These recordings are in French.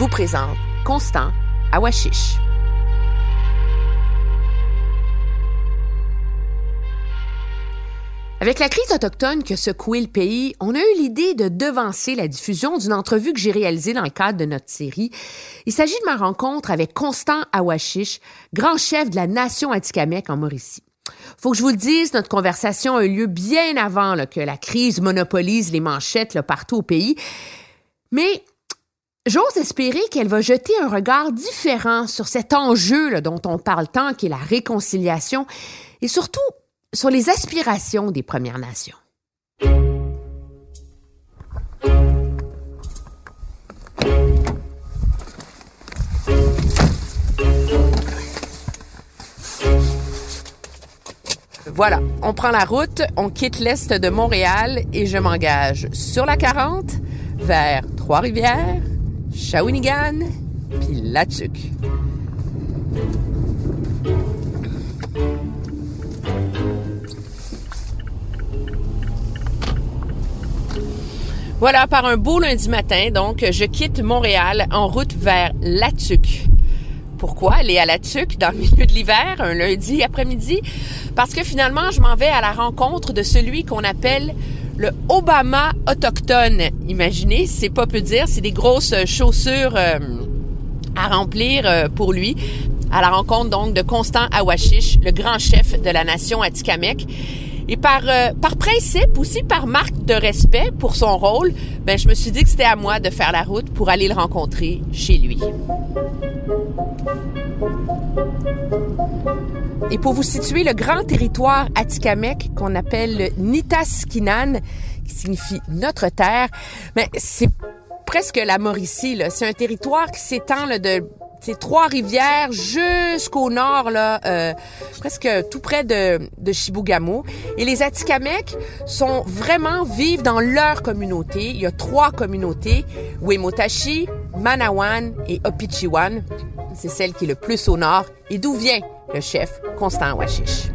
Vous présente Constant Awashish. Avec la crise autochtone qui a secoué le pays, on a eu l'idée de devancer la diffusion d'une entrevue que j'ai réalisée dans le cadre de notre série. Il s'agit de ma rencontre avec Constant Awashish, grand chef de la nation Atikamekw en Mauricie. Faut que je vous le dise, notre conversation a eu lieu bien avant que la crise monopolise les manchettes partout au pays. Mais J'ose espérer qu'elle va jeter un regard différent sur cet enjeu dont on parle tant, qui est la réconciliation, et surtout sur les aspirations des Premières Nations. Voilà, on prend la route, on quitte l'est de Montréal et je m'engage sur la 40 vers Trois-Rivières, Shawinigan, puis Latuc. Voilà, par un beau lundi matin, donc, je quitte Montréal en route vers Latuc. Pourquoi aller à Latuc dans le milieu de l'hiver, un lundi après-midi? Parce que finalement, je m'en vais à la rencontre de celui qu'on appelle le Obama autochtone. Imaginez, c'est pas peu dire, c'est des grosses chaussures euh, à remplir euh, pour lui. À la rencontre donc de Constant Awashish, le grand chef de la nation Atikamekw. Et par, euh, par principe, aussi par marque de respect pour son rôle, ben, je me suis dit que c'était à moi de faire la route pour aller le rencontrer chez lui. Et pour vous situer, le grand territoire Atikamekw qu'on appelle le Nitaskinan, qui signifie notre terre, mais c'est presque la Mauricie. C'est un territoire qui s'étend de c'est Trois-Rivières jusqu'au nord, là, euh, presque tout près de, de. Et les Atikamekw sont vraiment vivent dans leur communauté. Il y a trois communautés, Wemotashi, Manawan et Opichiwan. C'est celle qui est le plus au nord et d'où vient le chef Constant Washish?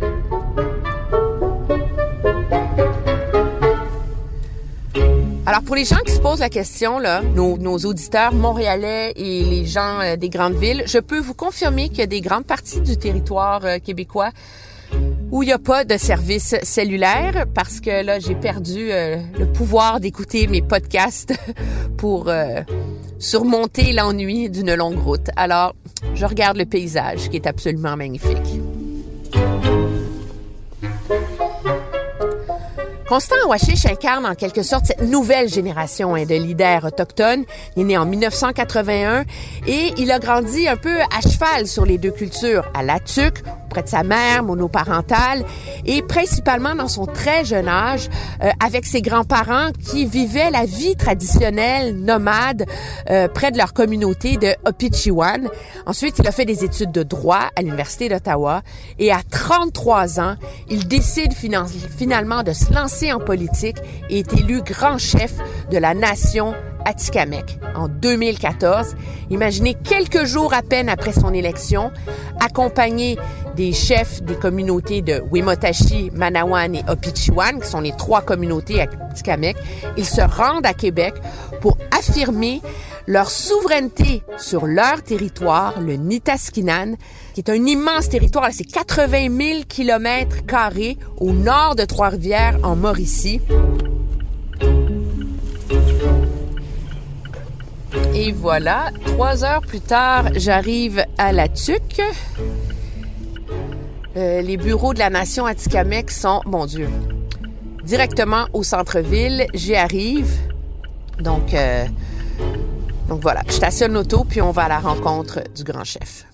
Alors pour les gens qui se posent la question, nos auditeurs montréalais et les gens euh, des grandes villes, je peux vous confirmer qu'il y a des grandes parties du territoire euh, québécois où il n'y a pas de service cellulaire parce que là, j'ai perdu euh, le pouvoir d'écouter mes podcasts pour surmonter l'ennui d'une longue route. Alors, je regarde le paysage qui est absolument magnifique. Constant Awashish incarne en quelque sorte cette nouvelle génération hein, de leaders autochtones. Il est né en 1981 et il a grandi un peu à cheval sur les deux cultures, à Latuc, auprès de sa mère monoparentale et principalement dans son très jeune âge euh, avec ses grands-parents qui vivaient la vie traditionnelle nomade euh, près de leur communauté de Opichiwan. Ensuite, il a fait des études de droit à l'Université d'Ottawa et à 33 ans, il décide finalement de se lancer en politique et est élu grand chef de la nation Atikamekw en 2014. Imaginez quelques jours à peine après son élection, accompagné des chefs des communautés de Wimotashi, Manawan et Opichiwan, qui sont les trois communautés Atikamekw, ils se rendent à Québec pour affirmer leur souveraineté sur leur territoire, le Nitaskinan, qui est un immense territoire, c'est 80 000 kilomètres carrés au nord de Trois-Rivières, en Mauricie. Et voilà, trois heures plus tard, j'arrive à La Tuque. Euh, les bureaux de la Nation Atikamekw sont, mon Dieu, directement au centre-ville. J'y arrive. Donc, euh, donc voilà, je stationne l'auto, puis on va à la rencontre du grand chef.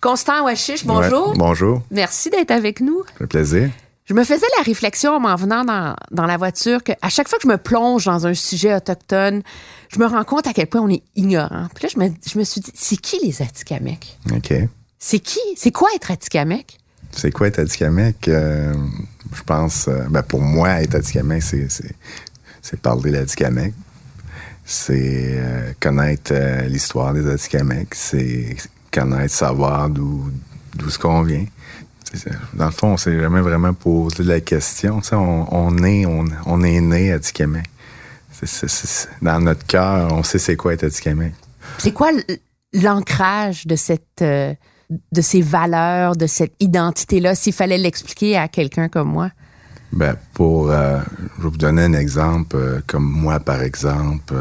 Constant Wachiche, bonjour. Ouais, bonjour. Merci d'être avec nous. Ça fait plaisir. Je me faisais la réflexion en m'en venant dans, dans la voiture qu'à chaque fois que je me plonge dans un sujet autochtone, je me rends compte à quel point on est ignorant. Puis là, je me, je me suis dit, c'est qui les Atikamekw? OK. C'est qui? C'est quoi être Atikamekw? C'est quoi être Atikamekw? Euh, je pense, euh, ben pour moi, être Atikamekw, c'est, parler l'Atikamekw. C'est euh, connaître euh, l'histoire des Atikamekw. C'est connaître, savoir d'où, ce qu'on vient. Dans le fond, on s'est jamais vraiment posé la question. On, on est, on, on est né à c'est- dans notre cœur, on sait c'est quoi être Atikamekw. C'est quoi l'ancrage de cette euh, de ces valeurs, de cette identité-là, s'il fallait l'expliquer à quelqu'un comme moi? Ben, pour. euh, je vais vous donner un exemple. euh, comme moi, par exemple.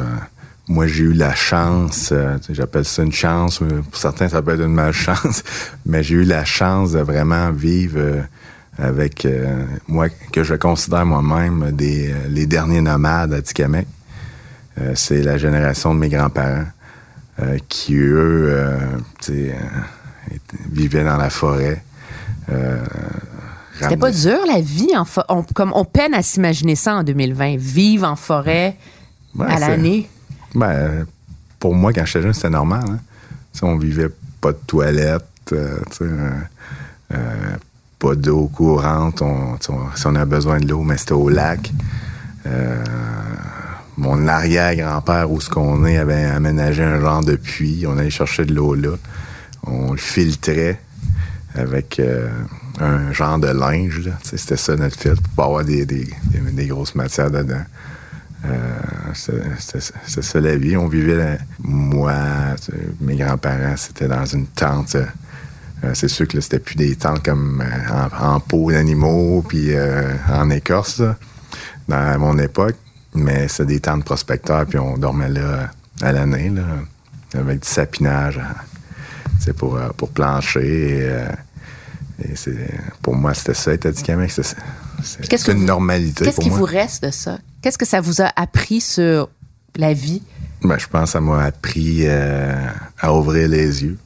Moi, j'ai eu la chance, euh, j'appelle ça une chance, euh, pour certains, ça peut être une malchance, mais j'ai eu la chance de vraiment vivre euh, avec, euh, moi, que je considère moi-même des, les derniers nomades à Tikamek. C'est la génération de mes grands-parents qui, eux, vivaient dans la forêt. C'était pas dur la vie en on, comme on peine à s'imaginer ça en 2020, vivre en forêt Ouais, à l'année? Ben, pour moi, quand j'étais jeune, c'était normal. Hein? On vivait pas de toilette, euh, euh, euh, pas d'eau courante. Si on a besoin de l'eau, mais c'était au lac. Mon arrière-grand-père, où ce qu'on est, avait aménagé un genre de puits. On allait chercher de l'eau là. On le filtrait avec un genre de linge. C'était ça notre filtre pour pas avoir des grosses matières dedans. Euh, ça la vie. On vivait, moi, mes grands-parents, c'était dans une tente. euh, c'est sûr que là, c'était plus des tentes comme euh, en, en peau d'animaux puis euh, en écorce, là, dans mon époque. Mais c'est des tentes prospecteurs, puis on dormait là à l'année, là, avec du sapinage c'est pour, pour plancher. Et, et c'est, pour moi, c'était ça, être Qu'est-ce que une vous- normalité Qu'est-ce qui vous reste de ça? Qu'est-ce que ça vous a appris sur la vie? Ben, je pense que ça m'a appris euh, à ouvrir les yeux.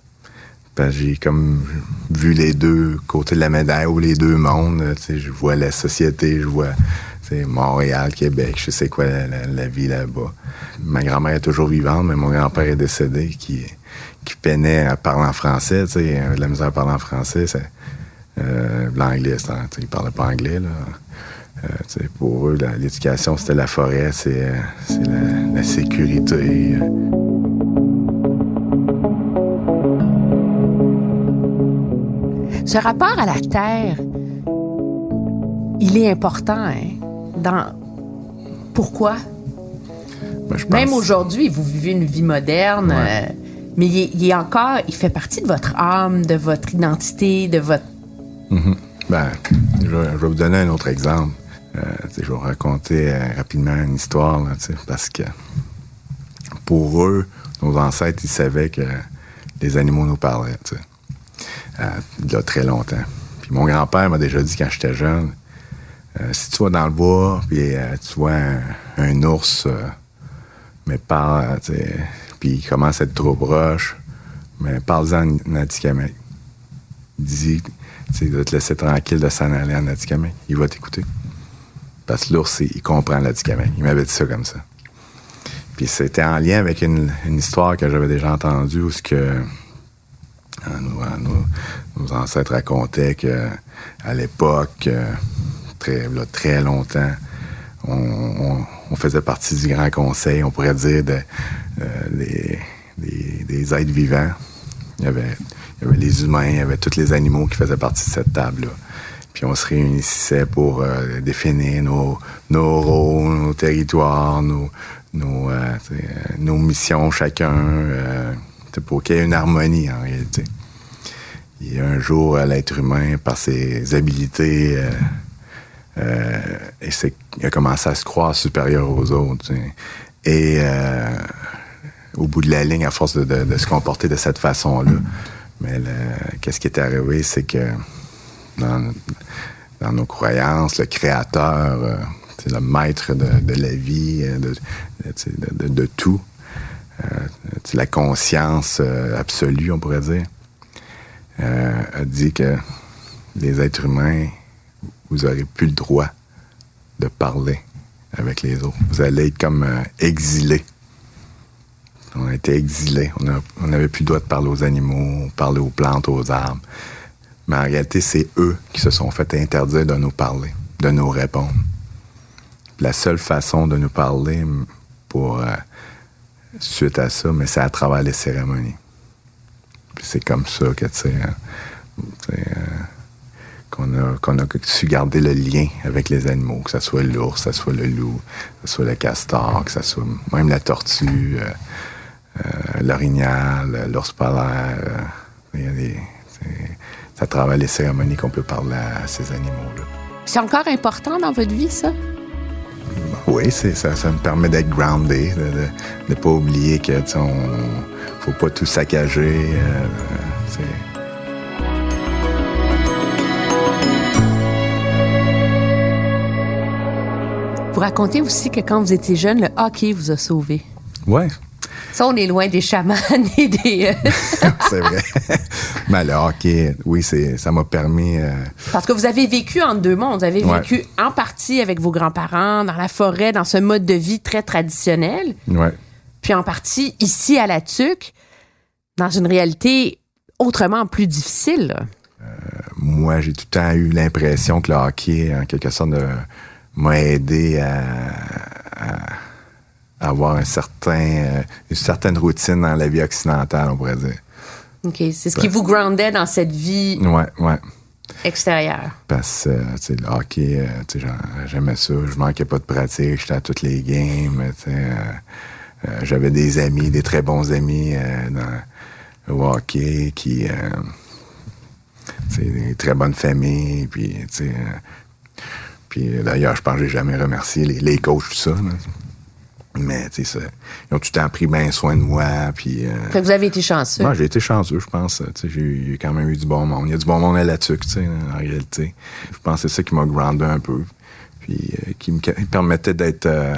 Que j'ai comme vu les deux côtés de la médaille ou les deux mondes. Je vois la société, je vois Montréal, Québec, je sais quoi la, vie là-bas. Ma grand-mère est toujours vivante, mais mon grand-père est décédé qui, qui peinait à parler en français. la misère à parler en français. euh, L'anglais, il parlait pas anglais. Là. Euh, pour eux, l'éducation, c'était la forêt, c'est euh, la, la sécurité. euh. Ce rapport à la terre, il est important. Hein? Dans... Pourquoi? Ben, je Même aujourd'hui, vous vivez une vie moderne, Ouais. euh, mais il est, il est encore, il fait partie de votre âme, de votre identité, de votre. Ben, je, vais- je vais vous donner un autre exemple. Euh, je vais raconter euh, rapidement une histoire, parce que pour eux, nos ancêtres, ils savaient que les animaux nous parlaient, euh, il y a très longtemps. Puis mon grand-père m'a déjà dit quand j'étais jeune, si tu vas dans le bois, puis tu vois un, ours, mais parle, puis il commence à être trop proche, mais parle-en en Atikamekw. Dis, tu de te laisser tranquille de s'en aller en Atikamekw. Il va t'écouter. L'ours, il comprend l'Atikamekw. Il m'avait dit ça comme ça. Puis c'était en lien avec une, histoire que j'avais déjà entendue où ce que euh, nos, euh, nos- ancêtres racontaient que à l'époque, euh, très, très longtemps, on, faisait partie du grand conseil, on pourrait dire, de, des, des- des êtres vivants. Il y, avait, il y avait les humains, il y avait tous les animaux qui faisaient partie de cette table-là. Puis on se réunissait pour euh, définir nos, nos rôles, nos territoires, nos, nos, euh, euh, missions chacun, euh, pour qu'il y ait une harmonie en réalité. Et un jour, l'être humain, par ses habiletés, euh, et il a commencé à se croire supérieur aux autres. Et au bout de la ligne, à force de, de- se comporter de cette façon-là, mais qu'est-ce qui est arrivé, c'est que dans, nos croyances, le créateur, euh, le maître de, la vie, euh, de, tout, euh, la conscience absolue, on pourrait dire. a dit que les êtres humains, vous n'aurez plus le droit de parler avec les autres. Vous allez être comme exilés. On a été exilés. On n'avait plus le droit de parler aux animaux, parler aux plantes, aux arbres. Mais en réalité, c'est eux qui se sont fait interdire de nous parler, de nous répondre. La seule façon de nous parler pour euh, suite à ça, mais c'est à travers les cérémonies. c'est comme ça que tu sais, hein, euh, qu'on a, qu'on a su garder le lien avec les animaux, que ce soit l'ours, que ce soit le loup, que ce soit le castor, que ce soit même la tortue. Euh, l'orignal, l'ours polaire. À travers les cérémonies qu'on peut parler à ces animaux-là. C'est encore important dans votre vie, ça? Oui, ça, ça me permet d'être groundé, de ne pas oublier que on faut pas tout saccager. Euh, vous racontez aussi que quand vous étiez jeune, le hockey vous a sauvé. Oui, ça, on est loin des chamans et des. Euh, c'est vrai. Mais le hockey, oui, ça m'a permis. Euh, Parce que vous avez vécu en deux mondes. Vous avez vécu en partie avec vos grands-parents, dans la forêt, dans ce mode de vie très traditionnel. Oui. Puis en partie ici à la TUC, dans une réalité autrement plus difficile. Euh, moi, j'ai tout le temps eu l'impression que le hockey, en quelque sorte, m'a aidé à avoir un certain, euh, une certaine routine dans la vie occidentale, on pourrait dire. OK. C'est ce qui vous groundait dans cette vie ouais, ouais. extérieure. Parce que, euh, le hockey, euh, j'aimais ça. Je manquais pas de pratique. J'étais à toutes les games. J'avais des amis, des très bons amis dans le hockey qui. c'est des très bonnes familles. Puis, d'ailleurs, je pense que j'ai jamais remercié les, les coachs, tout ça. Mais, tu sais, ils ont tout le temps pris bien soin de moi. Puis, euh, fait que vous avez été chanceux. Moi, j'ai été chanceux, je pense. J'ai quand même eu du bon monde. Il y a du bon monde à la tuque, tu sais, en réalité. Je pense que c'est ça qui m'a groundé un peu. Puis, euh, qui me permettait d'être euh,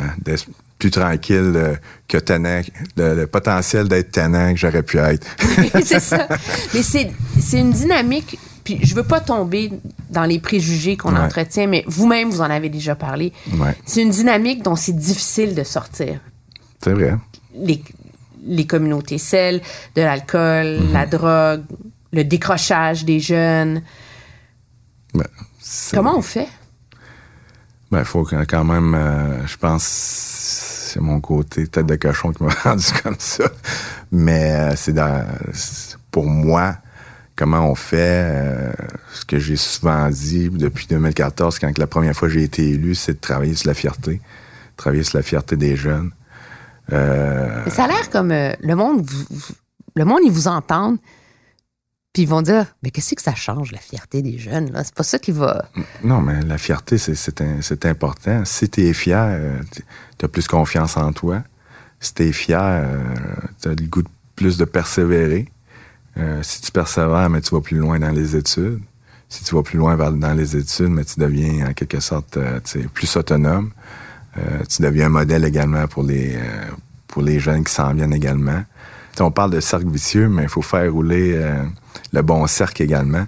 plus tranquille que tannant, le, potentiel d'être tannant que j'aurais pu être. c'est ça. Mais c'est une dynamique puis je veux pas tomber dans les préjugés qu'on entretient, mais vous-même, vous en avez déjà parlé. C'est une dynamique dont c'est difficile de sortir. C'est vrai. Les, les communautés, celles de l'alcool, mhm. la drogue, le décrochage des jeunes. Ben, Comment on fait? Ben, il faut quand même, euh, je pense, c'est mon côté tête de cochon qui m'a rendu comme ça. Mais euh, c'est pour moi, comment on fait. Euh, ce que j'ai souvent dit depuis 2014, quand la première fois j'ai été élu, c'est de travailler sur la fierté. Travailler sur la fierté des jeunes. Euh, ça a l'air comme euh, le monde, le monde, ils vous entendent, puis ils vont dire, mais qu'est-ce que ça change, la fierté des jeunes? Là? C'est pas ça qui va... Non, mais la fierté, c'est important. Si tu es fier, tu as plus confiance en toi. Si tu es fier, tu as le goût de plus de persévérer. Euh, si tu persévères, mais tu vas plus loin dans les études. Si tu vas plus loin dans les études, mais tu deviens en quelque sorte euh, plus autonome. Euh, tu deviens un modèle également pour les pour les jeunes qui s'en viennent également. on parle de cercle vicieux, mais il faut faire rouler le bon cercle également.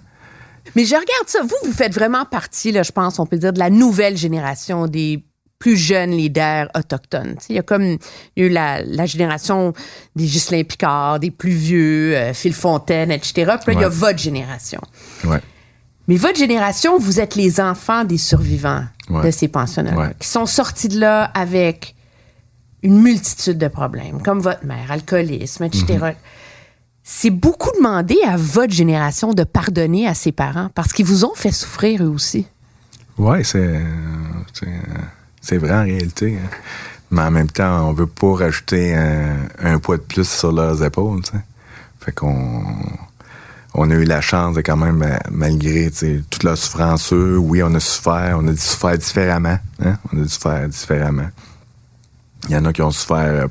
Mais je regarde ça. Vous, vous faites vraiment partie, là, je pense, on peut dire, de la nouvelle génération des plus jeunes leaders autochtones. Il y a comme il y a eu la, génération des Ghislain Picard, des plus vieux, euh, Phil Fontaine, etc. Puis là, il y a votre génération. Mais votre génération, vous êtes les enfants des survivants de ces pensionnats qui sont sortis de là avec une multitude de problèmes, comme votre mère, alcoolisme, etc. Mm-hmm. C'est beaucoup demandé à votre génération de pardonner à ses parents parce qu'ils vous ont fait souffrir eux aussi. Oui, c'est c'est vrai en réalité. Hein. Mais en même temps, on veut pas rajouter un, poids de plus sur leurs épaules. Fait qu'on on a eu la chance de quand même, malgré toute la souffrance, oui, on a souffert, on a dû souffrir différemment. Hein. On a dû souffrir différemment. Il y en a qui ont souffert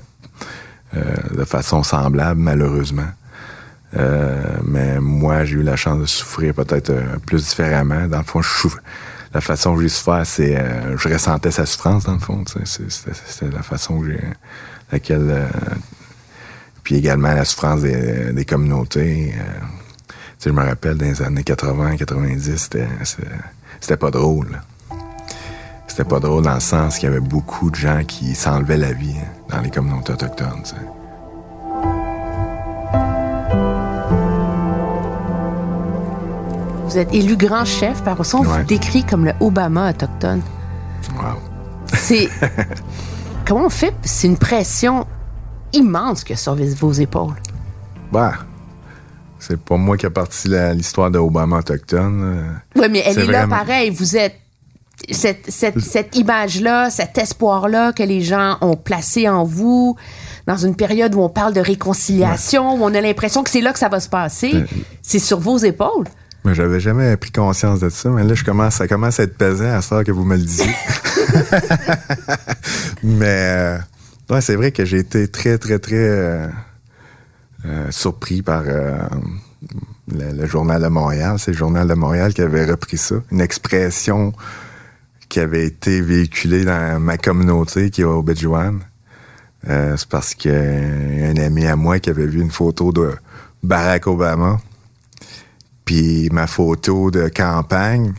euh, de façon semblable, malheureusement. Euh, mais moi, j'ai eu la chance de souffrir peut-être euh, plus différemment. Dans le fond, je souffre la façon que j'ai souffert, c'est euh, je ressentais sa souffrance dans le fond. C'était la façon que laquelle euh, puis également la souffrance des, communautés. je me rappelle, dans les années 80, 90, c'était, c'était pas drôle. C'était pas drôle dans le sens qu'il y avait beaucoup de gens qui s'enlevaient la vie hein, dans les communautés autochtones. Vous êtes élu grand chef, par on vous décrit comme le Obama autochtone. Wow. C'est. Comment on fait? C'est une pression immense que sur vos épaules. Bah. C'est pas moi qui a parti l'histoire de Obama autochtone. Oui, mais elle est, là pareil. Vous êtes cette, cette, cette image-là, cet espoir-là que les gens ont placé en vous dans une période où on parle de réconciliation, où on a l'impression que c'est là que ça va se passer, c'est sur vos épaules. Mais j'avais jamais pris conscience de ça, mais là, je commence, ça commence à être pesant à ça que vous me le disiez. mais euh, c'est vrai que j'ai été très, très, très euh, euh, surpris par le, Journal de Montréal. C'est le Journal de Montréal qui avait repris ça. Une expression qui avait été véhiculée dans ma communauté qui est au Béjouane. c'est parce qu'il y a un ami à moi qui avait vu une photo de Barack Obama puis ma photo de campagne,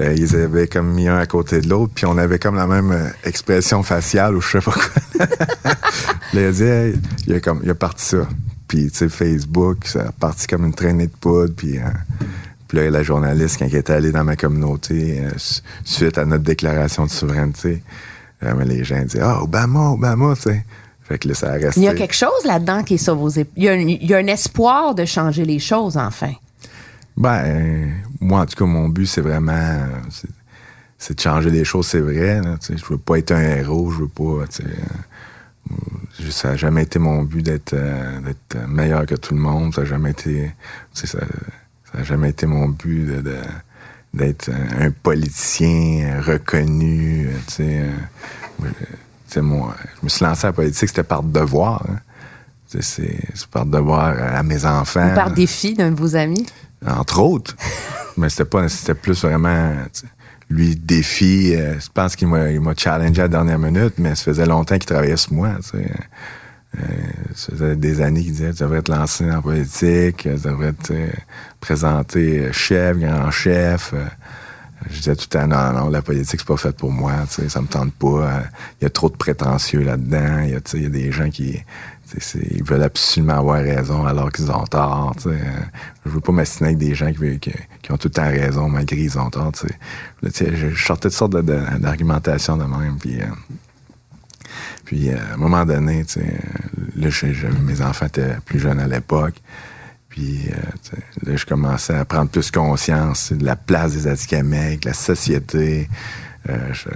euh, ils avaient comme mis un à côté de l'autre, puis on avait comme la même euh, expression faciale ou je sais pas quoi. il a dit, il, a comme, il a parti ça. Puis, tu sais, Facebook, ça a parti comme une traînée de poudre, puis... Euh, puis là, la journaliste, quand elle était allée dans ma communauté, suite à notre déclaration de souveraineté, les gens disaient Ah, Obama, Obama, tu sais. Fait que là, ça a resté. Il y a quelque chose là-dedans qui est sur vos épaules. Il, il, y a un espoir de changer les choses, enfin. Ben, moi, en tout cas, mon but, c'est vraiment. C'est de changer les choses, c'est vrai. je veux pas être un héros, je veux pas. Euh, ça n'a jamais été mon but d'être euh, meilleur que tout le monde. Ça n'a jamais été. Ça, ça jamais été mon but d'être un politicien reconnu. moi, je me suis lancé à la politique, c'était par devoir. Hein. C'est par devoir à mes enfants. Ou par défi d'un de vos amis? Entre autres. mais c'était pas, c'était plus vraiment, lui, défi. Euh, je pense qu'il m'a, il m'a challengé à la dernière minute, mais ça faisait longtemps qu'il travaillait sur moi, euh, ça faisait des années qu'il disait, tu devrais te lancer en politique, tu devrais te présenter chef, grand chef. Je disais tout le temps, non, non, la politique, c'est pas faite pour moi, ça me tente pas. Il y a trop de prétentieux là-dedans. Il y, y a des gens qui, ils veulent absolument avoir raison alors qu'ils ont tort. Je Je veux pas m'assiner avec des gens qui, ont tout le temps raison malgré qu'ils ont tort. je sortais de sortes d'argumentations de, même. Puis, euh, puis euh, à un moment donné, là, mes enfants étaient plus jeunes à l'époque. Puis euh, là, je commençais à prendre plus conscience de la place des Atikamekw, la société. Je,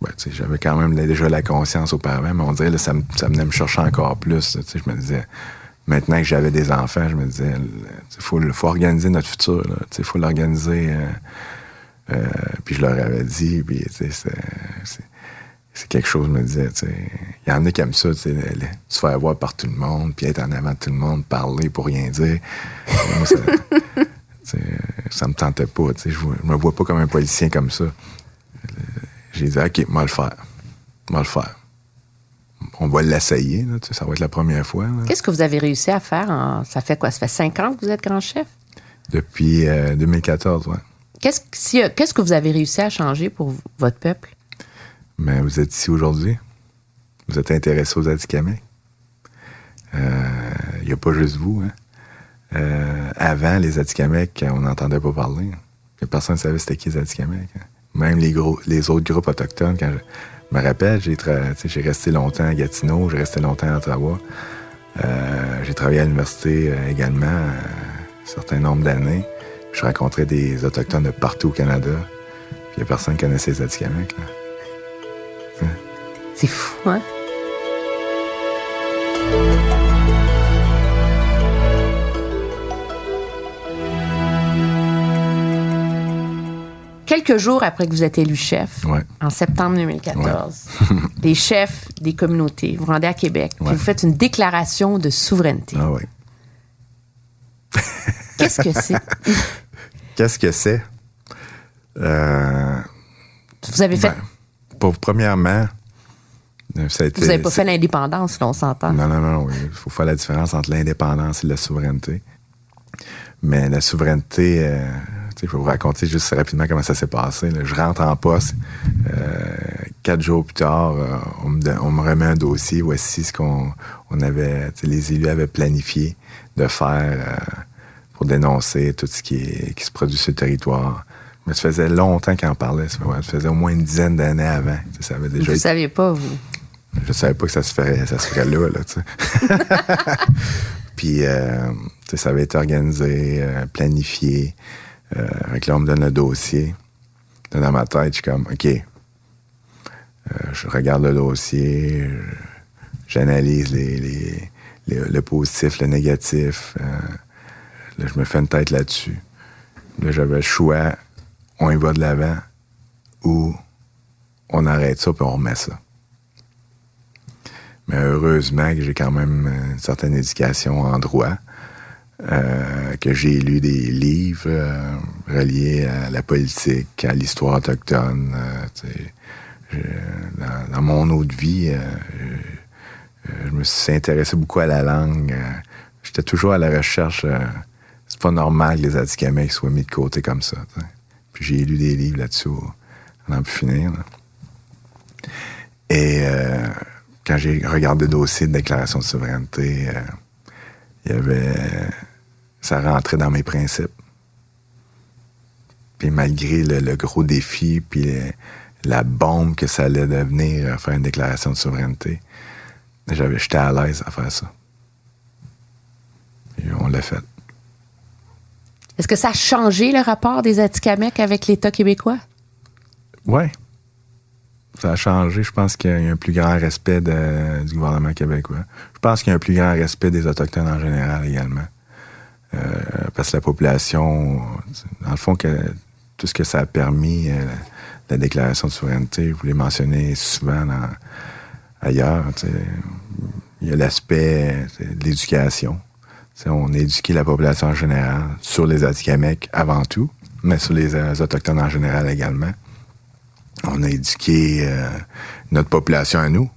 ben, j'avais quand même déjà la conscience auparavant, mais on dirait que ça, ça venait me chercher encore plus. Je me disais, maintenant que j'avais des enfants, je me disais, il faut, organiser notre futur. Il faut l'organiser. Euh, euh, puis je leur avais dit, puis c'est quelque chose, je me disais, il y en a qui aiment ça, se faire voir par tout le monde, puis être en avant de tout le monde, parler pour rien dire. Ça, ça me tentait pas. Je, je me vois pas comme un politicien comme ça. J'ai dit, OK, moi le faire. Moi le faire. On va l'essayer, ça va être la première fois. Qu'est-ce que vous avez réussi à faire? Ça fait quoi? Ça fait cinq ans que vous êtes grand chef? Depuis 2014, euh, oui. Qu'est-ce, que vous avez réussi à changer pour votre peuple? Mais vous êtes ici aujourd'hui. Vous êtes intéressé aux Atikamekw. Il euh, n'y a pas juste vous. Hein. Euh, avant, les Atikamekw, on n'entendait pas parler. Personne ne savait c'était qui les Atikamekw. Hein. Même les, autres groupes autochtones, quand je me rappelle, j'ai, resté longtemps à Gatineau, j'ai resté longtemps à Ottawa. Euh, j'ai travaillé à l'université euh, également euh, un certain nombre d'années. Je rencontrais des Autochtones de partout au Canada. Puis il n'y a personne qui connaissait les Atikamekw. C'est fou, hein? Quelques jours après que vous êtes élu chef, en septembre 2014, des chefs des communautés, vous rendez à Québec, vous faites une déclaration de souveraineté. Ah oui. Qu'est-ce que c'est? Qu'est-ce que c'est? Euh, vous avez fait. Ben, pour, premièrement, ça a été, Vous n'avez pas fait l'indépendance, là, on s'entend. Non, non, non. Il faut faire la différence entre l'indépendance et la souveraineté. Mais la souveraineté, euh, je vais vous raconter juste rapidement comment ça s'est passé. Je rentre en poste. Euh, quatre jours plus tard, euh, on, me, remet un dossier. Voici ce qu'on on avait, les élus avaient planifié de faire pour dénoncer tout ce qui, qui se produit sur le territoire. Mais ça faisait longtemps qu'on en parlait. Ça faisait au moins une dizaine d'années avant. Ça avait déjà vous ne saviez pas, vous? Je savais pas que ça se ferait, ça se ferait là, là, Puis, euh, ça avait été organisé, euh, planifié. Euh, là, on me donne le dossier. Dans ma tête, je suis comme, OK. je regarde le dossier, j'analyse les, le positif, le négatif. là, je me fais une tête là-dessus. Là, j'avais le choix, on y va de l'avant ou on arrête ça puis on remet ça. Mais heureusement que j'ai quand même une certaine éducation en droit, euh, que j'ai lu des livres euh, reliés à la politique, à l'histoire autochtone. Euh, dans, mon autre vie, je me suis intéressé beaucoup à la langue. J'étais toujours à la recherche. c'est pas normal que les Atikamekw soient mis de côté comme ça. Puis j'ai lu des livres là-dessus, on en peut finir. Et quand j'ai regardé le dossier de déclaration de souveraineté, il y avait. Ça rentrait dans mes principes. Puis malgré le, gros défi, puis la bombe que ça allait devenir à faire une déclaration de souveraineté, j'étais à l'aise à faire ça. Et on l'a fait. Est-ce que ça a changé le rapport des Atikamekw avec l'État québécois? Oui ça a changé. Je pense qu'il y a un plus grand respect du gouvernement québécois. Je pense qu'il y a un plus grand respect des Autochtones en général également. Euh, parce que la population, dans le fond, que tout ce que ça a permis, euh, la déclaration de souveraineté, vous l'avez mentionné souvent ailleurs, il y a l'aspect de l'éducation. On a éduqué la population en général sur les Atikamekw avant tout, mais sur les euh, Autochtones en général également on a éduqué notre population à nous.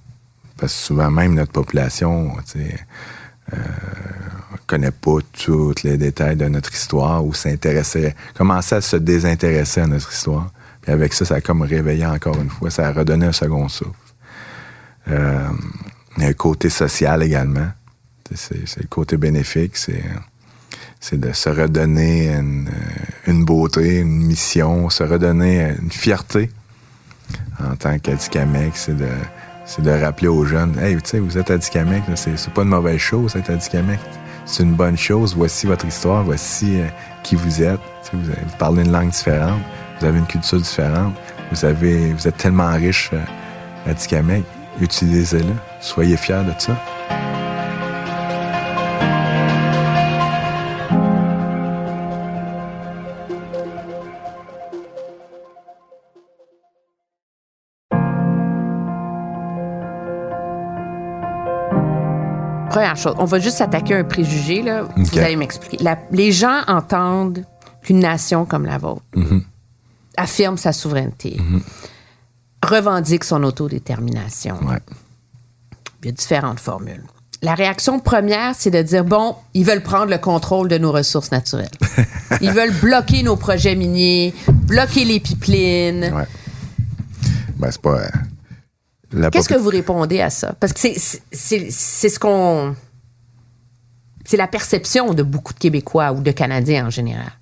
Parce que souvent même notre population, connaît pas tous les détails de notre histoire ou s'intéressait, commençait à se désintéresser à notre histoire. Puis avec ça, ça a comme réveillé encore une fois, ça a redonné un second souffle. Il y a un côté social également. C'est, le côté bénéfique, c'est, de se redonner une, beauté, une mission, se redonner une fierté en tant qu'Adikamekw, c'est de, rappeler aux jeunes, hey, tu sais, vous êtes Adikamekw, c'est, pas une mauvaise chose être Adikamekw. C'est une bonne chose. Voici votre histoire, voici euh, qui vous êtes. Vous, parlez une langue différente, vous avez une culture différente, vous avez, vous êtes tellement riche euh, Adikamekw. Utilisez-le. Soyez fiers de ça. Première chose, on va juste s'attaquer à un préjugé, là. Vous allez m'expliquer. les gens entendent qu'une nation comme la vôtre mm-hmm. affirme sa souveraineté, mm-hmm. revendique son autodétermination. Il y a différentes formules. La réaction première, c'est de dire bon, ils veulent prendre le contrôle de nos ressources naturelles. ils veulent bloquer nos projets miniers, bloquer les pipelines. Ouais. Ben, c'est pas. Qu'est-ce que vous répondez à ça? Parce que c'est ce qu'on. C'est la perception de beaucoup de Québécois ou de Canadiens en général.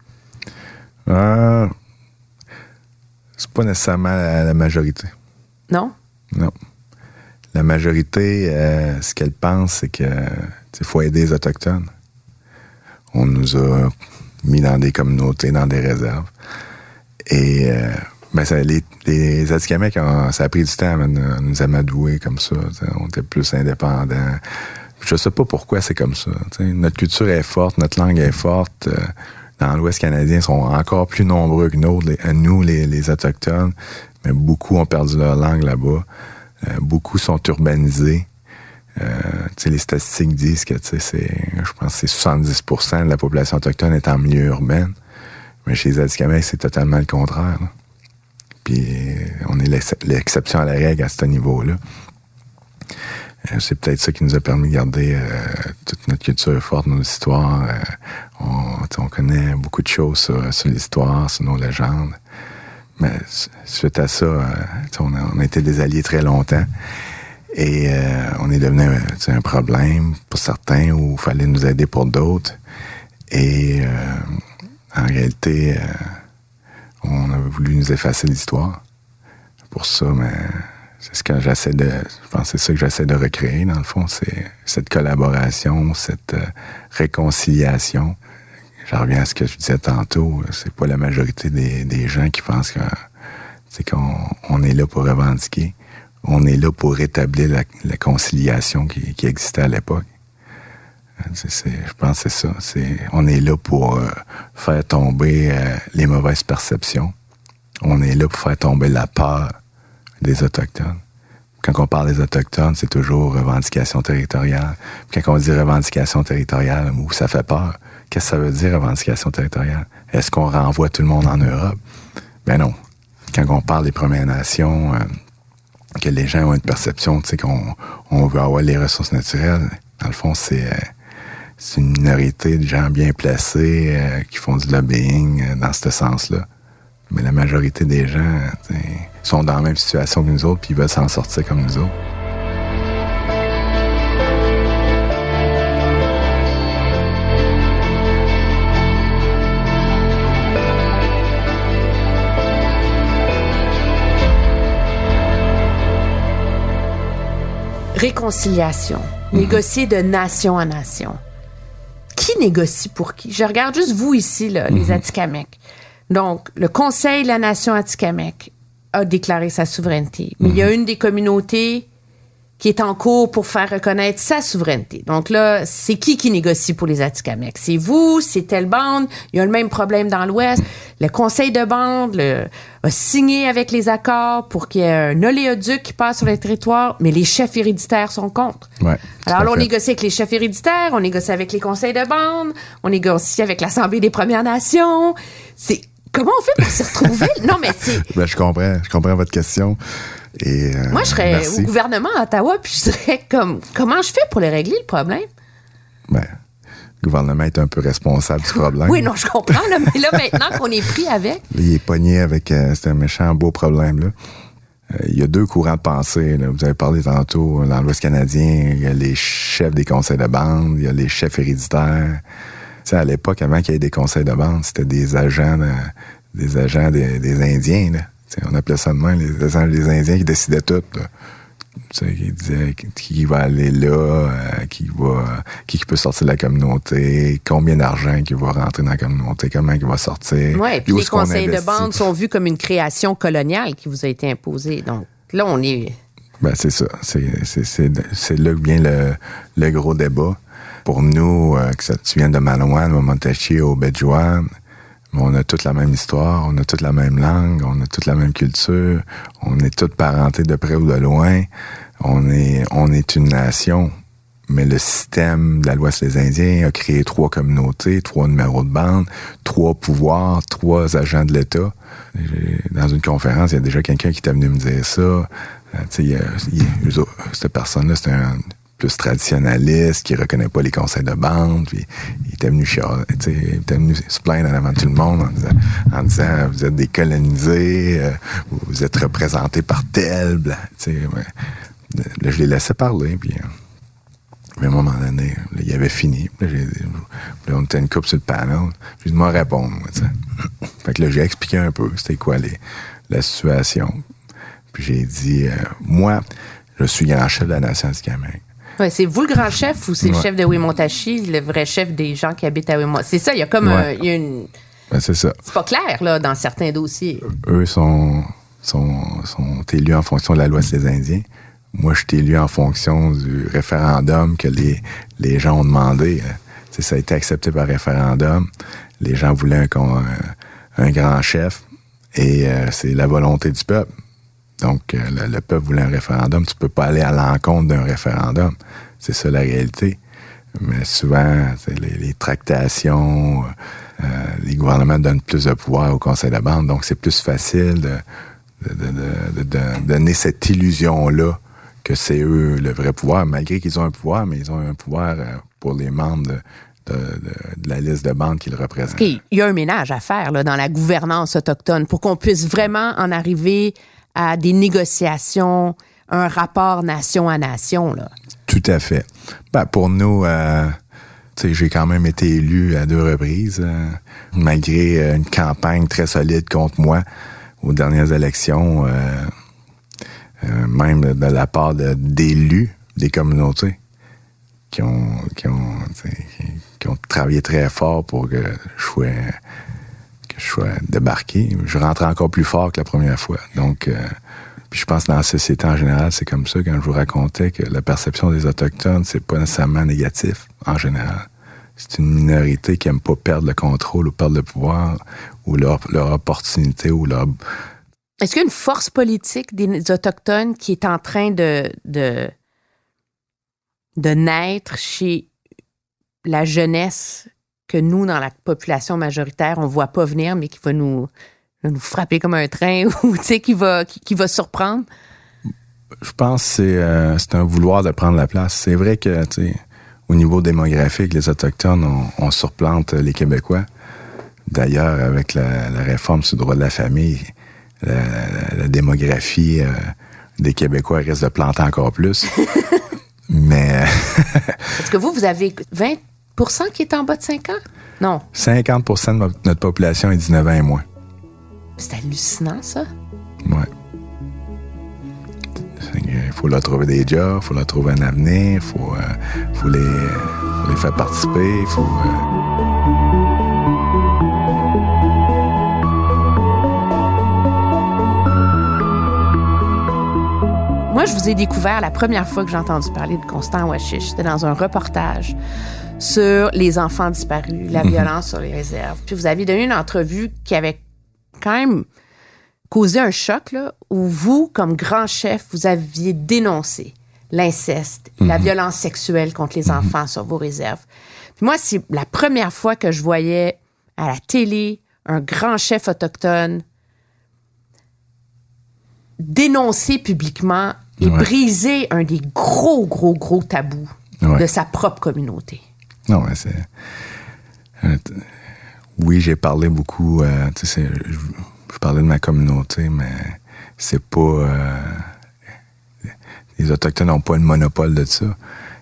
Euh, c'est pas nécessairement la, majorité. Non? Non. La majorité, euh, ce qu'elle pense, c'est que faut aider les Autochtones. On nous a mis dans des communautés, dans des réserves. Et euh, ben, ça, les, les ça a pris du temps à nous amadouer comme ça. On était plus indépendants. Je sais pas pourquoi c'est comme ça. Notre culture est forte, notre langue est forte. Euh, dans l'Ouest canadien, ils sont encore plus nombreux que nous, les, nous, les, Autochtones. Mais beaucoup ont perdu leur langue là-bas. Euh, beaucoup sont urbanisés. Euh, les statistiques disent que c'est, je pense c'est 70% de la population autochtone est en milieu urbain. Mais chez les Atikamekw, c'est totalement le contraire. Puis on est l'exception à la règle à ce niveau-là. Euh, c'est peut-être ça qui nous a permis de garder euh, toute notre culture forte, nos histoires. Euh, on, on connaît beaucoup de choses sur, l'histoire, sur nos légendes. Mais suite à ça, on, a, été des alliés très longtemps. Et on est devenu un problème pour certains ou il fallait nous aider pour d'autres. Et en réalité, on a voulu nous effacer l'histoire. Pour ça, mais c'est ce que j'essaie de. Je pense c'est ça que j'essaie de recréer, dans le fond, c'est cette collaboration, cette euh, réconciliation. Je reviens à ce que je disais tantôt. C'est pas la majorité des, des gens qui pensent que c'est qu'on on est là pour revendiquer. On est là pour rétablir la, la conciliation qui, qui, existait à l'époque. je pense que c'est ça. C'est, on est là pour euh, faire tomber euh, les mauvaises perceptions. On est là pour faire tomber la peur des Autochtones. Quand on parle des Autochtones, c'est toujours revendication territoriale. Quand on dit revendication territoriale, où ça fait peur, qu'est-ce que ça veut dire revendication territoriale? Est-ce qu'on renvoie tout le monde en Europe? Ben non. Quand on parle des Premières Nations, euh, que les gens ont une perception, qu'on on veut avoir les ressources naturelles. Dans le fond, c'est euh, une minorité de gens bien placés euh, qui font du lobbying dans ce sens-là. Mais la majorité des gens sont dans la même situation que nous autres, puis ils veulent s'en sortir comme nous autres. Réconciliation. -hmm. Négocier de nation à nation. Qui négocie pour qui? Je regarde juste vous ici, là, les Atikamekw. Donc, le Conseil de la nation Atikamekw a déclaré sa souveraineté. Mais il y a une des communautés qui est en cours pour faire reconnaître sa souveraineté. Donc là, c'est qui qui négocie pour les Atikamekw? C'est vous, c'est telle bande. Il y a le même problème dans l'Ouest. Le conseil de bande le, a signé avec les accords pour qu'il y ait un oléoduc qui passe sur le territoire, mais les chefs héréditaires sont contre. Ouais, Alors là, on négocie avec les chefs héréditaires, on négocie avec les conseils de bande, on négocie avec l'Assemblée des Premières Nations. C'est Comment on fait pour s'y retrouver? non, mais c'est. Ben, je comprends. Je comprends votre question. Et, euh, Moi, je serais merci. au gouvernement à Ottawa, puis je dirais comme, comment je fais pour les régler, le problème? Ben, le gouvernement est un peu responsable du problème. oui, non, je comprends, là, mais là, maintenant qu'on est pris avec. Il est pogné avec, euh, c'est un méchant beau problème, là. Euh, il y a deux courants de pensée. Là. Vous avez parlé tantôt dans l'Ouest canadien, il y a les chefs des conseils de bande, il y a les chefs héréditaires. À l'époque, avant qu'il y ait des conseils de bande, c'était des agents, de, des agents des, des Indiens. Là. On appelait ça de même, les agents des Indiens qui décidaient tout. Là. Qui disaient qui va aller là, euh, qui va, qui, peut sortir de la communauté, combien d'argent qui va rentrer dans la communauté, comment il va sortir. Oui, puis les conseils de bande sont vus comme une création coloniale qui vous a été imposée. Donc là, on est. Ben, c'est ça. C'est là que vient le, le gros débat pour nous, euh, que tu viens de Malouane, au Montachi, au Bedjouan, on a toute la même histoire, on a toute la même langue, on a toute la même culture, on est toutes parentés de près ou de loin, on est, on est une nation. Mais le système de la loi sur les Indiens a créé trois communautés, trois numéros de bande, trois pouvoirs, trois agents de l'État. Dans une conférence, il y a déjà quelqu'un qui était venu me dire ça. Euh, y cette personne-là, c'est un plus traditionnaliste, qui reconnaît pas les conseils de bande, puis il était venu venu se plaindre en avant tout le monde en disant, vous êtes décolonisés, euh, vous êtes représentés par tel, blanc, ouais. Là, je les laissais parler, puis à un moment donné, il avait fini. On était une coupe sur le panel. J'ai dit, moi, répondre, moi. Fait que là, j'ai expliqué un peu c'était quoi les, la situation. Puis j'ai dit, euh, moi, je suis grand chef de la nation du Québec. Ouais, c'est vous le grand chef ou c'est ouais. le chef de Wimontachi, le vrai chef des gens qui habitent à Wimontachi? C'est ça, il y a comme ouais. un, il y a une... Ben, c'est ça. C'est pas clair, là, dans certains dossiers. Eux sont, sont, sont élus en fonction de la loi des Indiens. Moi, je suis élu en fonction du référendum que les, les gens ont demandé. T'sais, ça a été accepté par référendum. Les gens voulaient un, un, un grand chef et euh, c'est la volonté du peuple. Donc, euh, le, le, peuple voulait un référendum. Tu peux pas aller à l'encontre d'un référendum. C'est ça la réalité. Mais souvent, les, les, tractations, euh, les gouvernements donnent plus de pouvoir au conseil de bande. Donc, c'est plus facile de, donner cette illusion-là que c'est eux le vrai pouvoir, malgré qu'ils ont un pouvoir, mais ils ont un pouvoir pour les membres de, la liste de bandes qu'il représente. Il y a un ménage à faire là, dans la gouvernance autochtone pour qu'on puisse vraiment en arriver à des négociations, un rapport nation à nation. Là. Tout à fait. Ben, pour nous, euh, j'ai quand même été élu à deux reprises, euh, malgré euh, une campagne très solide contre moi aux dernières élections, euh, même de la part d'élus des communautés qui ont, qui, ont, qui- ont travaillé très fort pour que je sois, je sois débarqué. Je rentrais encore plus fort que la première fois. Donc, euh, puis je pense que dans la société en général, c'est comme ça quand je vous racontais que la perception des Autochtones, c'est pas nécessairement négatif en général. C'est une minorité qui aime pas perdre le contrôle ou perdre le pouvoir ou leur, opportunité ou leur... Est-ce qu'il y a une force politique des Autochtones qui est en train de, de naître chez la jeunesse que nous, dans la population majoritaire, on voit pas venir, mais qui va nous, nous frapper comme un train ou qui va, qui, qui va surprendre? Je pense que c'est euh, c'est un vouloir de prendre la place. C'est vrai que, au niveau démographique, les Autochtones, on, on surplante les Québécois. D'ailleurs, avec la, la réforme sur le droit de la famille, la, la- la démographie euh, des Québécois risque de planter encore plus. Mais Parce que vous, vous avez 20 qui est en bas de 5 ans? Non. 50% de notre- population est 19 ans et moins. C'est hallucinant, ça. Ouais. Il faut leur trouver des jobs, il faut leur trouver un avenir, il faut, euh, faut, les, faut les faire participer, il faut... euh, Moi, je vous ai découvert la première fois que j'ai entendu parler de Constant Washish. C'était dans un reportage sur les enfants disparus, la violence sur les réserves. Puis vous aviez donné une entrevue qui avait quand même causé un choc, là, où vous, comme grand chef, vous aviez dénoncé l'inceste, la violence sexuelle contre les enfants sur vos réserves. Puis moi, c'est la première fois que je voyais à la télé un grand chef autochtone dénoncer publiquement et Ouais. briser un des gros, gros, gros tabous Ouais. de sa propre communauté. Non, mais c'est... euh, Oui, j'ai parlé beaucoup, euh, tu sais, c'est- je, je parlais de ma communauté, mais c'est pas... euh, les Autochtones n'ont pas le monopole de ça.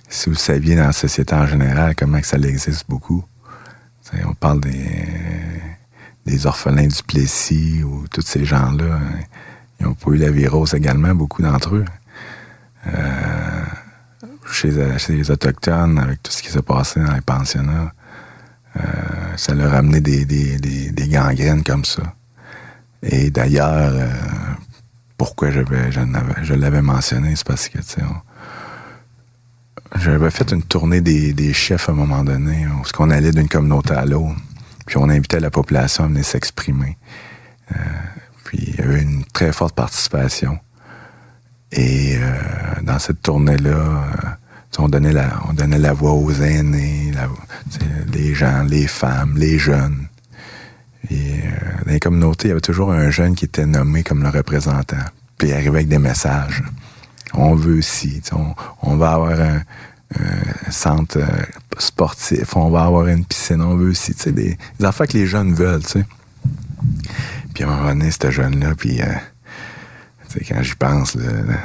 Si vous saviez dans la société en général comment que ça existe beaucoup, on parle des, des orphelins du Plessis ou tous ces gens-là, hein, ils ont pas eu la virose également, beaucoup d'entre eux. Euh, chez, chez les Autochtones, avec tout ce qui s'est passé dans les pensionnats, euh, ça leur a amené des, des, gangrènes comme ça. Et d'ailleurs, euh, pourquoi je, l'avais mentionné, c'est parce que, j'avais fait une tournée des, chefs à un moment donné, où ce qu'on allait d'une communauté à l'autre, puis on invitait la population à venir s'exprimer. Euh, puis il y avait une très forte participation. Et euh, dans cette tournée-là, euh, on, donnait la, on donnait la voix aux aînés, la- les gens, les femmes, les jeunes. Et euh, dans les communautés, il y avait toujours un jeune qui était nommé comme le représentant. Puis il arrivait avec des messages. On veut sais, on, on va avoir un, un centre euh, sportif, on va avoir une piscine, on veut sais, des, des affaires que les jeunes veulent, tu sais. Puis à un ce jeune-là, puis euh, quand j'y pense, je vais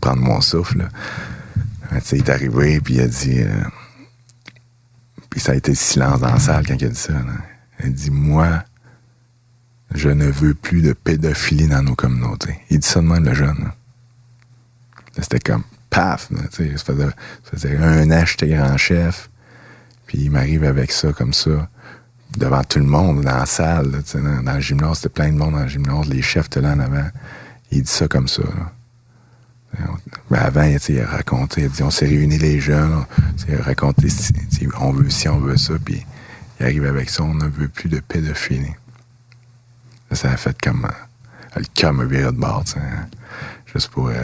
prendre mon souffle. Euh, il est arrivé, puis il a dit. euh, puis ça a été le silence dans la salle quand il a dit ça. là. Il a dit Moi, je ne veux plus de pédophilie dans nos communautés. Il dit ça de même, le jeune. C'était comme paf. ça, faisait, un an grand chef. Puis il m'arrive avec ça, comme ça devant tout le monde dans la salle, là, dans, dans le gymnase, c'était plein de monde dans le gymnase, les chefs étaient là en avant. Il dit ça comme ça. Là. Mais avant, il, a raconté, il a dit on s'est réunis les jeunes, on, a raconté si- on veut ci, on veut ça, puis il arrive avec ça, on ne veut plus de pédophilie. Ça a fait comme euh, le cœur me virait de bord, hein. juste pour euh,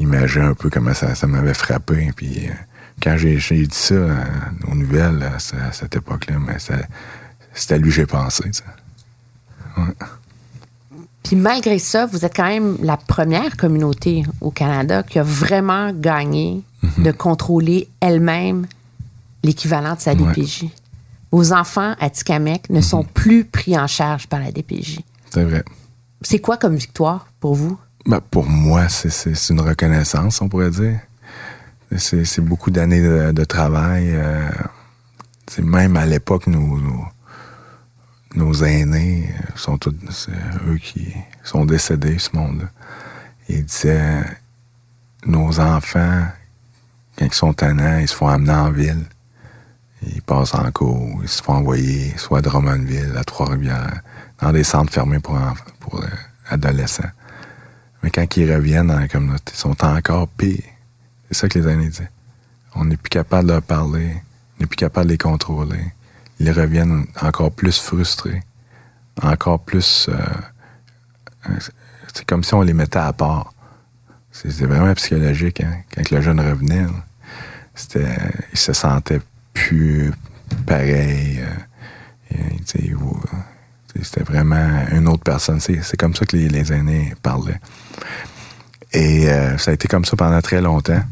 imaginer un peu comment ça, ça m'avait frappé. Puis euh, quand j'ai dit ça euh, aux nouvelles c'est- à cette époque-là, mais c'est à lui que j'ai pensé. tu sais. Puis malgré ça, vous êtes quand même la première communauté au Canada qui a vraiment gagné de contrôler elle-même l'équivalent de sa Ouais. DPJ. Vos enfants à Tikamek ne sont plus pris en charge par la DPJ. C'est vrai. C'est quoi comme victoire pour vous? Ben, pour moi, c'est une reconnaissance, on pourrait dire. C'est beaucoup d'années de, travail. euh, même à l'époque, nos, nos, aînés euh, sont tous c'est eux qui sont décédés, ce monde-là. Ils disaient nos enfants, quand ils sont tannants, ils se font amener en ville. Ils passent en cours, ils se font envoyer soit à Drummondville, à Trois-Rivières, dans des centres fermés pour, pour euh, adolescents. Mais quand ils reviennent dans la communauté, ils sont encore pires. C'est ça que les aînés disaient. On n'est plus capable de leur parler, on n'est plus capable de les contrôler. Ils reviennent encore plus frustrés, encore plus... euh, c'est comme si on les mettait à part. C'est vraiment psychologique. Hein? Quand le jeune revenait, c'était, il se sentait plus pareil. euh, c'était vraiment une autre personne. C'est, c'est comme ça que les, les aînés parlaient. Et euh, ça a été comme ça pendant très longtemps.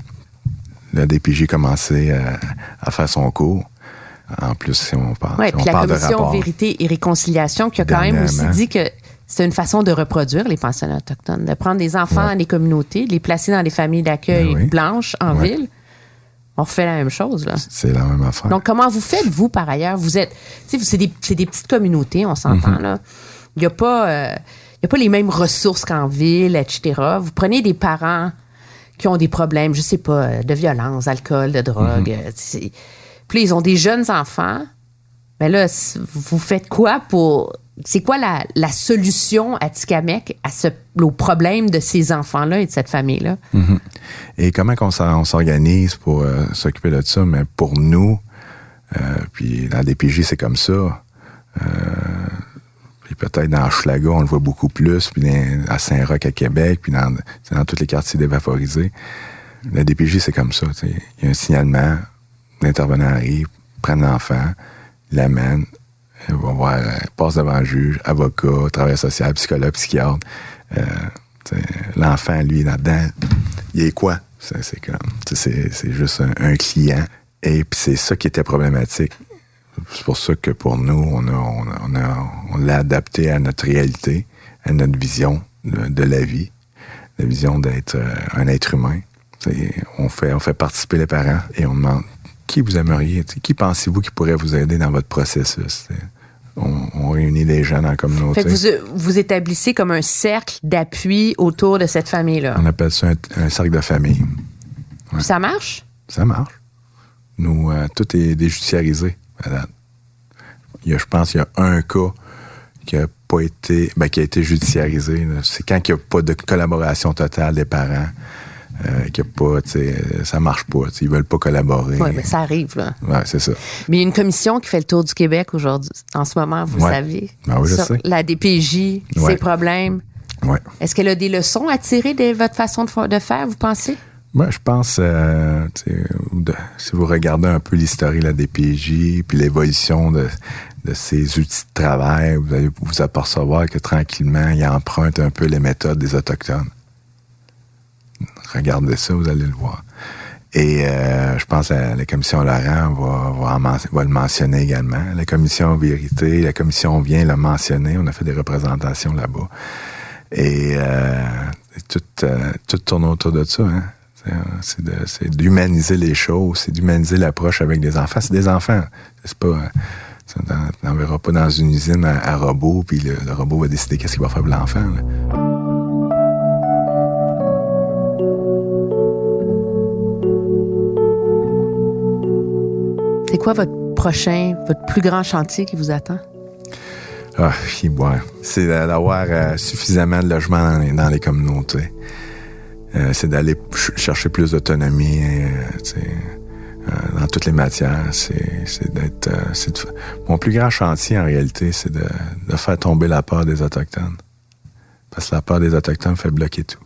Le DPJ commençait à, à faire son cours. En plus, si on parle, Oui, si on puis la de commission rapport. Vérité et Réconciliation qui a quand même aussi dit que c'est une façon de reproduire les pensionnats autochtones, de prendre des enfants Ouais. dans des communautés, de les placer dans des familles d'accueil Ben oui. blanches en Ouais. ville. On refait la même chose, là. C'est la même affaire. Donc, comment vous faites, vous, par ailleurs? Vous êtes. C'est des, petites communautés, on s'entend, Mhm. là. Il n'y a pas. euh, il y a pas les mêmes ressources qu'en ville, etc. Vous prenez des parents qui ont des problèmes, je sais pas, de violence, d'alcool, de drogue. C'est- Puis ils ont des jeunes enfants. Mais là, vous faites quoi pour. C'est quoi la, la solution à Tikamek à ce, au problème de ces enfants-là et de cette famille-là? Mhm. Et comment on s'organise pour euh, s'occuper de ça? Mais pour nous, euh, puis dans DPJ, c'est comme ça. Euh, peut-être dans Schlaga, on le voit beaucoup plus, puis à Saint-Roch, à Québec, puis dans, dans tous les quartiers dévaphorisés. La DPJ, c'est comme ça. Il y a un signalement, l'intervenant arrive, prend l'enfant, l'amène, va voir, euh, passe devant le juge, avocat, travailleur social, psychologue, psychiatre. Euh, L'enfant, lui, là-dedans, il est quoi? C'est comme, c'est juste un, un client. Et puis c'est ça qui était problématique. C'est pour ça que pour nous, on a, on a- on a- on l'a adapté à notre réalité, à notre vision de, de la vie, la vision d'être euh, un être humain. On fait, on fait participer les parents et on demande qui vous aimeriez, qui pensez-vous qui pourrait vous aider dans votre processus? On, on réunit les gens dans la communauté. Fait que vous, vous établissez comme un cercle d'appui autour de cette famille-là. On appelle ça un, un cercle de famille. Ouais. Ça marche? Ça marche. Nous, euh, tout est déjudiciarisé. Il y a, je pense qu'il y a un cas qui a pas été, ben, qui a été judiciarisé. C'est quand il n'y a pas de collaboration totale des parents, euh, qu'il a pas, euh, ça marche pas. Ils veulent pas collaborer. Oui, mais ça arrive, là. Ouais, c'est ça. Mais il y a une commission qui fait le tour du Québec aujourd'hui, en ce moment, vous Ouais. savez. Ben oui, je Sur sais. La DPJ, ses problèmes. Est-ce qu'elle a des leçons à tirer de votre façon de, de faire, vous pensez? Moi, je pense, euh, si vous regardez un peu l'histoire de la DPJ, puis l'évolution de, de ces outils de travail, vous allez vous apercevoir que tranquillement, ils empruntent un peu les méthodes des Autochtones. Regardez ça, vous allez le voir. Et euh, je pense que la, commission Laurent va, le mentionner également. La commission Vérité, la commission vient le mentionner. On a fait des représentations là-bas. Et euh, tout, tout tourne autour de ça. Hein? C'est, euh, d'humaniser les choses, c'est d'humaniser l'approche avec des enfants. C'est des enfants. C'est pas. euh, tu n'en- n'enverras pas dans une usine à, à robot, puis le, le robot va décider qu'est-ce qu'il va faire pour l'enfant. C'est quoi votre prochain, votre plus grand chantier qui vous attend? Ah. C'est d'a- d'avoir euh, suffisamment de logements dans les, dans les communautés. Euh, c'est d'aller ch- chercher plus d'autonomie euh, euh, dans toutes les matières. C'est, d'être. mon plus grand chantier, en réalité, c'est de, faire tomber la peur des Autochtones. Parce que la peur des Autochtones fait bloquer tout.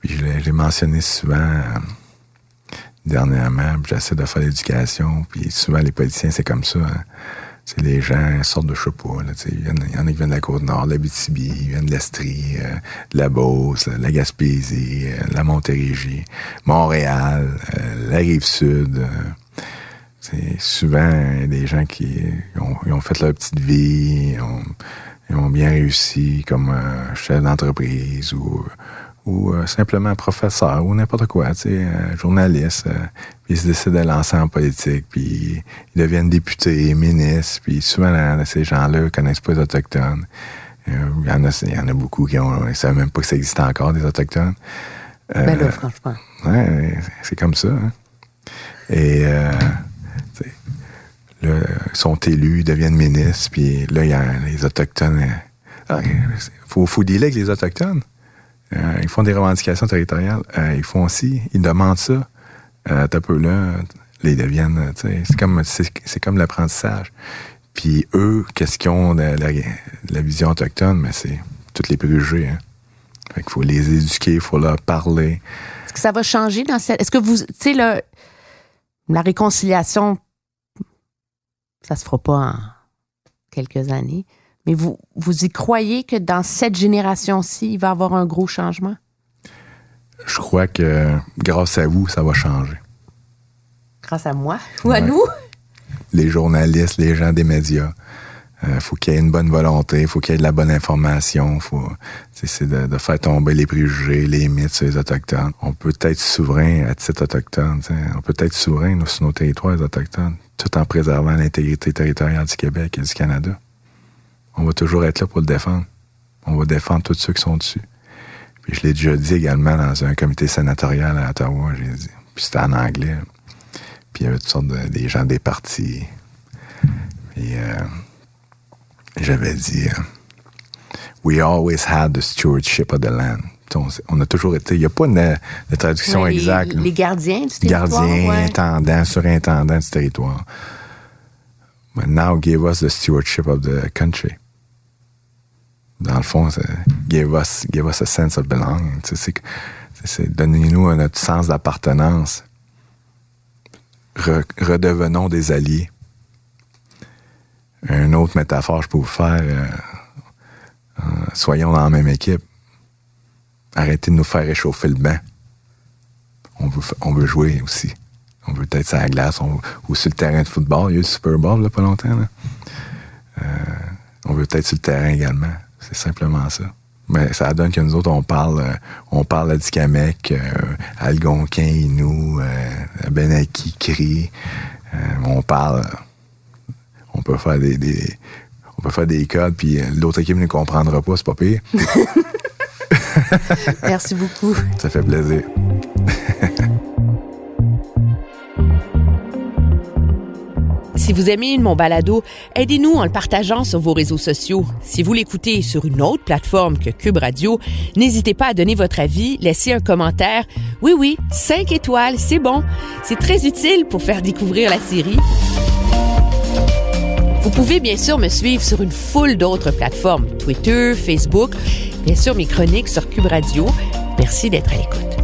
Puis je l'ai, mentionné souvent dernièrement, j'essaie de faire l'éducation, puis souvent les politiciens, c'est comme ça. hein. C'est les gens sortent de, je il y, en a qui viennent de la Côte-Nord, de la BTB, ils viennent de l'Estrie, euh, de la Beauce, de la Gaspésie, euh, de la Montérégie, Montréal, euh, la Rive-Sud. c'est souvent des gens qui ont, ils ont fait leur petite vie, ils ont, bien réussi comme chef d'entreprise ou ou euh, simplement professeur ou n'importe quoi, tu sais, journaliste. Euh, puis ils se décident de lancer en politique, puis ils deviennent députés, ministres, puis souvent ces gens-là connaissent pas les Autochtones. Euh, il y, en a, il y en a beaucoup qui ont, ils savent même pas que ça existe encore, des Autochtones. ben là, franchement. Ouais, c'est comme ça. Hein. Et, là, ils sont élus, ils deviennent ministres, puis là, il y a les Autochtones. Il faut, faut dealer avec les Autochtones. Euh, ils font des revendications territoriales. Euh, ils font aussi, ils demandent ça. Euh, peu là, les deviennent, c'est comme, c'est, comme l'apprentissage. Puis eux, qu'est-ce qu'ils ont de la, vision autochtone? Mais c'est toutes les préjugés. Hein. Fait faut les éduquer, il faut leur parler. Est-ce que ça va changer dans cette. Est-ce que vous. Tu sais, la réconciliation, ça se fera pas en quelques années. Mais vous, vous y croyez que dans cette génération-ci, il va y avoir un gros changement? Je crois que grâce à vous, ça va changer. Grâce à moi ou à nous? Les journalistes, les gens des médias. Il euh, faut qu'il y ait une bonne volonté, il faut qu'il y ait de la bonne information, faut c'est de, faire tomber les préjugés, les mythes sur les Autochtones. On peut être souverain à titre autochtone, on peut être souverain sur nos territoires autochtones, tout en préservant l'intégrité territoriale du Québec et du Canada on va toujours être là pour le défendre. On va défendre tous ceux qui sont dessus. Puis je l'ai déjà dit également dans un comité sénatorial à Ottawa, j'ai dit. Puis c'était en anglais. Puis il y avait toutes sortes de des gens des partis. Euh, j'avais dit euh, We always had the stewardship of the land. On, a toujours été. Il n'y a pas de, traduction exacte. Les gardiens du territoire. Gardiens, intendants, surintendants du territoire. But now give us the stewardship of the country dans le fond, give us, a sense of belonging. Donnez-nous notre sens d'appartenance. redevenons des alliés. Une autre métaphore je peux vous faire, euh, euh, soyons dans la même équipe. Arrêtez de nous faire réchauffer le bain. On veut, on jouer aussi. On veut être sur la glace ou sur le terrain de football. Il y a eu le Super Bowl là, pas longtemps. Euh, on veut être sur le terrain également. C'est simplement ça. Mais ça donne que nous autres, on parle, euh, on parle à Dikamek, euh, Algonquin, Inou, euh, Benaki, Cri. Euh, on parle, on peut faire des, des, on peut faire des codes, puis l'autre équipe ne comprendra pas, c'est pas pire. Merci beaucoup. Ça fait plaisir. Si vous aimez mon balado, aidez-nous en le partageant sur vos réseaux sociaux. Si vous l'écoutez sur une autre plateforme que Cube Radio, n'hésitez pas à donner votre avis, laisser un commentaire. Oui, oui, 5 étoiles, c'est bon. C'est très utile pour faire découvrir la série. Vous pouvez bien sûr me suivre sur une foule d'autres plateformes, Twitter, Facebook, bien sûr mes chroniques sur Cube Radio. Merci d'être à l'écoute.